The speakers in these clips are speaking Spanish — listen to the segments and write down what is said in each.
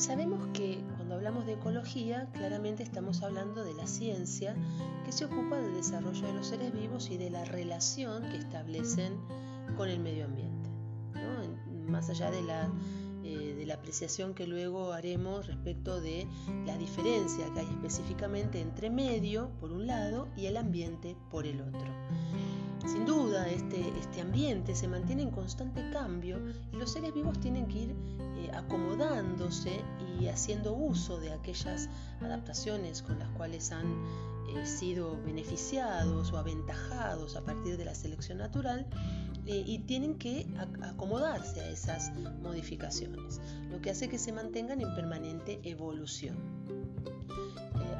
Sabemos que cuando hablamos de ecología, claramente estamos hablando de la ciencia que se ocupa del desarrollo de los seres vivos y de la relación que establecen con el medio ambiente. Más allá de la, eh, de la apreciación que luego haremos respecto de la diferencia que hay específicamente entre medio, por un lado, y el ambiente, por el otro. Sin duda, este se mantiene en constante cambio y los seres vivos tienen que ir eh, acomodándose y haciendo uso de aquellas adaptaciones con las cuales han eh, sido beneficiados o aventajados a partir de la selección natural eh, y tienen que acomodarse a esas modificaciones, lo que hace que se mantengan en permanente evolución.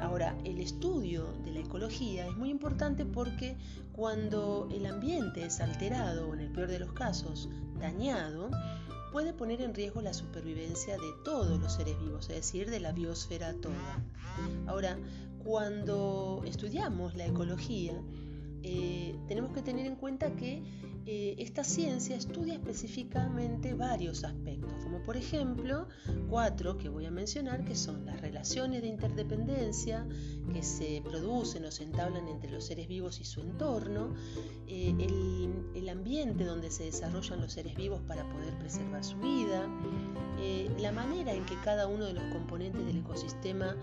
Ahora, el estudio de la ecología es muy importante porque cuando el ambiente es alterado o en el peor de los casos dañado, puede poner en riesgo la supervivencia de todos los seres vivos, es decir, de la biosfera toda. Ahora, cuando estudiamos la ecología, eh, tenemos que tener en cuenta que eh, esta ciencia estudia específicamente varios aspectos, como por ejemplo cuatro que voy a mencionar, que son las relaciones de interdependencia que se producen o se entablan entre los seres vivos y su entorno, eh, el, ambiente donde se desarrollan los seres vivos para poder preservar su vida, eh, la manera en que cada uno de los componentes del ecosistema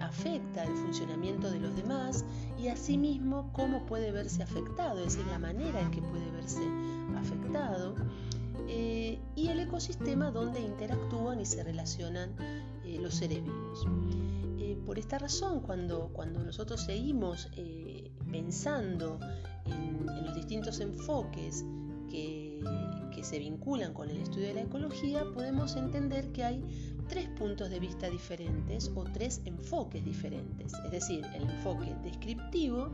afecta el funcionamiento de los demás y asimismo cómo puede verse afectado, es decir, la manera en que puede verse afectado, eh, y el ecosistema donde interactúan y se relacionan eh, los seres vivos. Eh, por esta razón, cuando, cuando nosotros seguimos pensando en, los distintos enfoques que, que se vinculan con el estudio de la ecología, podemos entender que hay tres puntos de vista diferentes o tres enfoques diferentes. Es decir, el enfoque descriptivo,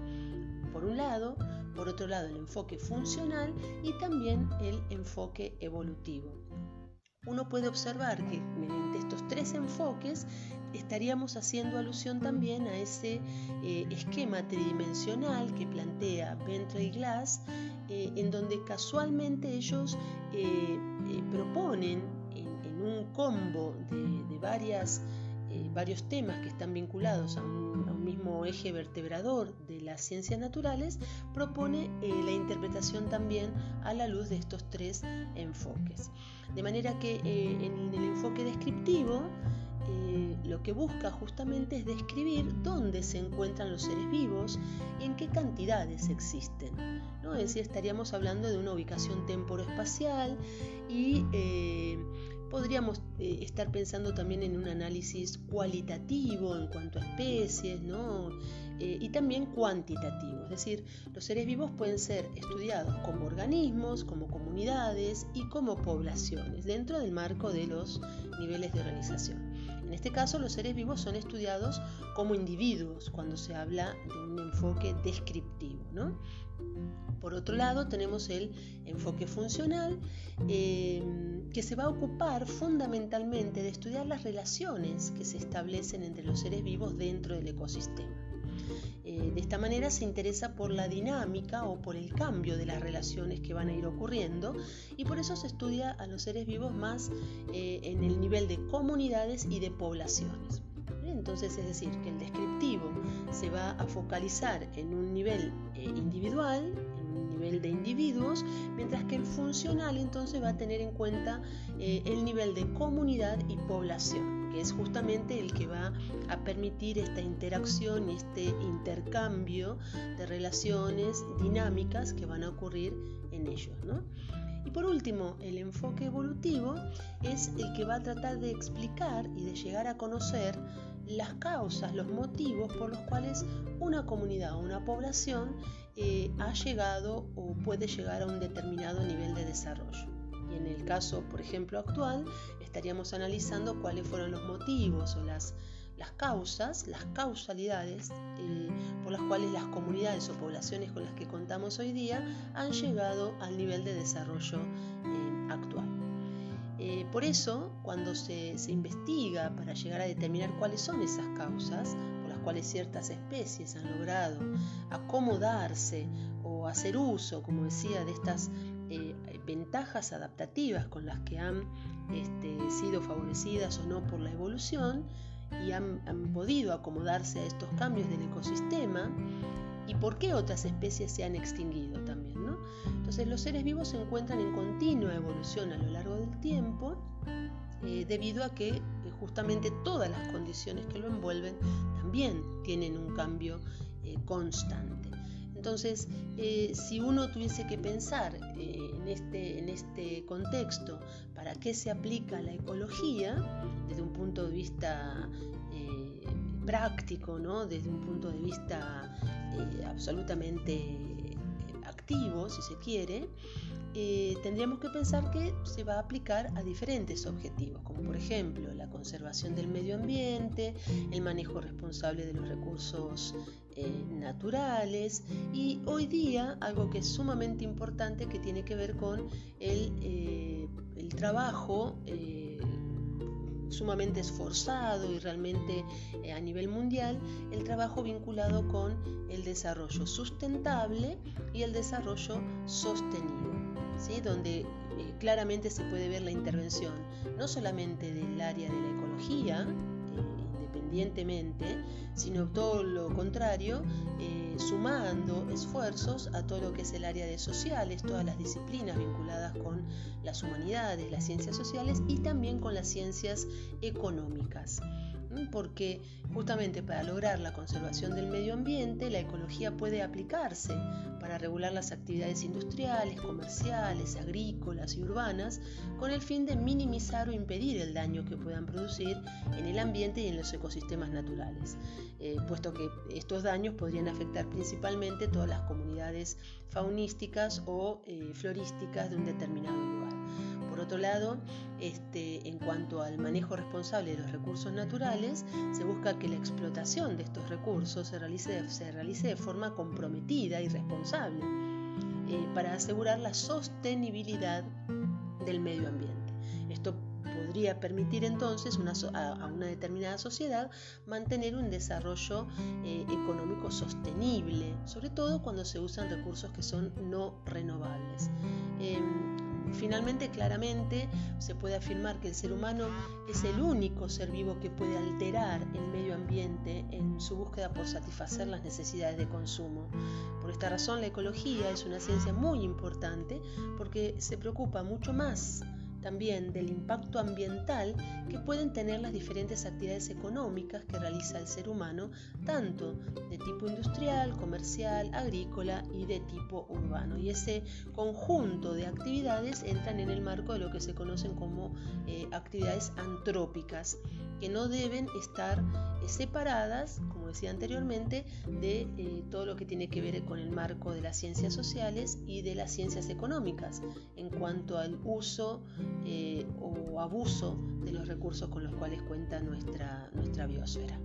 por un lado, por otro lado el enfoque funcional y también el enfoque evolutivo. Uno puede observar que mediante estos tres enfoques estaríamos haciendo alusión también a ese eh, esquema tridimensional que plantea Bentley Glass, eh, en donde casualmente ellos eh, proponen un combo de, varias, eh, varios temas que están vinculados a un, mismo eje vertebrador de las ciencias naturales, propone eh, la interpretación también a la luz de estos tres enfoques. De manera que eh, en el enfoque descriptivo, lo que busca justamente es describir dónde se encuentran los seres vivos y en qué cantidades existen. ¿no? Es decir, estaríamos hablando de una ubicación temporoespacial y Podríamos eh, estar pensando también en un análisis cualitativo en cuanto a especies, ¿no? Eh, y también cuantitativo, es decir, los seres vivos pueden ser estudiados como organismos, como comunidades y como poblaciones dentro del marco de los niveles de organización. En este caso, los seres vivos son estudiados como individuos cuando se habla de un enfoque descriptivo. Por otro lado, tenemos el enfoque funcional, em, que se va a ocupar fundamentalmente de estudiar las relaciones que se establecen entre los seres vivos dentro del ecosistema. Eh, de esta manera se interesa por la dinámica o por el cambio de las relaciones que van a ir ocurriendo y por eso se estudia a los seres vivos más eh, en el nivel de comunidades y de poblaciones. Entonces, es decir, que el descriptivo se va a focalizar en un nivel eh, individual, de individuos, mientras que el funcional entonces va a tener en cuenta el nivel de comunidad y población, que es justamente el que va a permitir esta interacción y este intercambio de relaciones dinámicas que van a ocurrir en ellos. Y por último, el enfoque evolutivo es el que va a tratar de explicar y de llegar a conocer las causas, los motivos por los cuales una comunidad o una población eh, ha llegado o puede llegar a un determinado nivel de desarrollo. En el caso, por ejemplo, actual, estaríamos analizando cuáles fueron los motivos o las, las causas, las causalidades eh, por las cuales las comunidades o poblaciones con las que contamos hoy día han llegado al nivel de desarrollo eh, actual. por eso, cuando se, se investiga para llegar a determinar cuáles son esas causas, cuales ciertas especies han logrado acomodarse o hacer uso, como decía, de estas eh, ventajas adaptativas con las que han este, sido favorecidas o no por la evolución y han, podido acomodarse a estos cambios del ecosistema y por qué otras especies se han extinguido también. Entonces los seres vivos se encuentran en continua evolución a lo largo del tiempo eh, debido a que eh, justamente todas las condiciones que lo envuelven también tienen un cambio eh, constante. Entonces, si uno tuviese que pensar en, este, en este contexto para qué se aplica la ecología, desde un punto de vista práctico, ¿no? desde un punto de vista absolutamente activo, si se quiere, eh, tendríamos que pensar que se va a aplicar a diferentes objetivos, como por ejemplo la conservación del medio ambiente, el manejo responsable de los recursos eh, naturales y hoy día algo que es sumamente importante que tiene que ver con el, eh, el trabajo sumamente esforzado y realmente a nivel mundial el trabajo vinculado con el desarrollo sustentable y el desarrollo donde eh, claramente se puede ver la intervención no solamente del área de la ecología, eh, independientemente, sino todo lo contrario, eh, sumando esfuerzos a todo lo que es el área de sociales, todas las disciplinas vinculadas con las humanidades, las ciencias sociales y también con las ciencias económicas porque justamente para lograr la conservación del medio ambiente, la ecología puede aplicarse para regular las actividades industriales, comerciales, agrícolas y urbanas, con el fin de minimizar o impedir el daño que puedan producir en el ambiente y en los ecosistemas naturales, eh, puesto que estos daños podrían afectar principalmente todas las comunidades faunísticas o eh, florísticas de un determinado lugar. Por otro lado, este, en cuanto al manejo responsable de los recursos naturales, se busca que la explotación de estos recursos se realice, de forma comprometida y responsable eh, para asegurar la sostenibilidad del medio ambiente. Esto podría permitir entonces a, una determinada sociedad mantener un desarrollo eh, económico sostenible, sobre todo cuando se usan recursos que son no renovables. Em, Finalmente, claramente, se puede afirmar que el ser humano es el único ser vivo que puede alterar el medio ambiente en su búsqueda por satisfacer las necesidades de consumo. Por esta razón, la ecología es una ciencia muy importante porque se preocupa mucho más también del impacto ambiental que pueden tener las diferentes actividades económicas que realiza el ser humano, tanto de tipo industrial, comercial, agrícola y de tipo urbano. Y ese conjunto de actividades entran en el marco de lo que se conocen como eh, actividades antrópicas, que no deben estar eh, separadas, como decía anteriormente, de eh, todo lo que tiene que ver con el marco de las ciencias sociales y de las ciencias económicas en cuanto al uso eh, o abuso de los recursos con los cuales cuenta nuestra, nuestra biosfera.